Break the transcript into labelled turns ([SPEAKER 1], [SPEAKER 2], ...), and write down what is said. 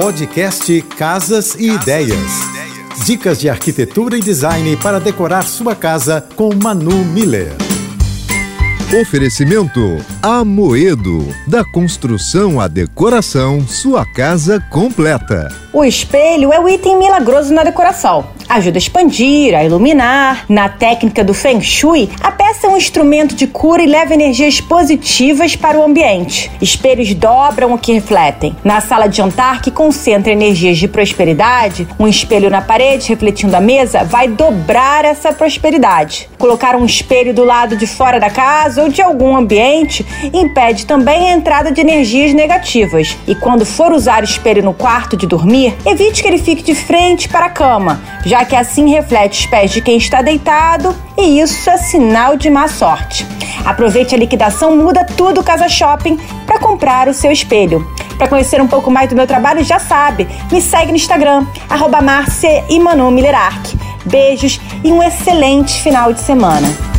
[SPEAKER 1] Podcast Casas e Ideias. Dicas de arquitetura e design para decorar sua casa com Manu Miller.
[SPEAKER 2] Oferecimento Amoedo. Da construção à decoração, sua casa completa.
[SPEAKER 3] O espelho é o item milagroso na decoração. Ajuda a expandir, a iluminar. Na técnica do Feng Shui, a peça é um instrumento de cura e leva energias positivas para o ambiente. Espelhos dobram o que refletem. Na sala de jantar, que concentra energias de prosperidade, um espelho na parede refletindo a mesa vai dobrar essa prosperidade. Colocar um espelho do lado de fora da casa ou de algum ambiente impede também a entrada de energias negativas. E quando for usar o espelho no quarto de dormir, evite que ele fique de frente para a cama, já que assim reflete os pés de quem está deitado e isso é sinal de má sorte. Aproveite a liquidação Muda Tudo Casa Shopping para comprar o seu espelho. Para conhecer um pouco mais do meu trabalho, já sabe, me segue no Instagram, arroba Beijos e um excelente final de semana.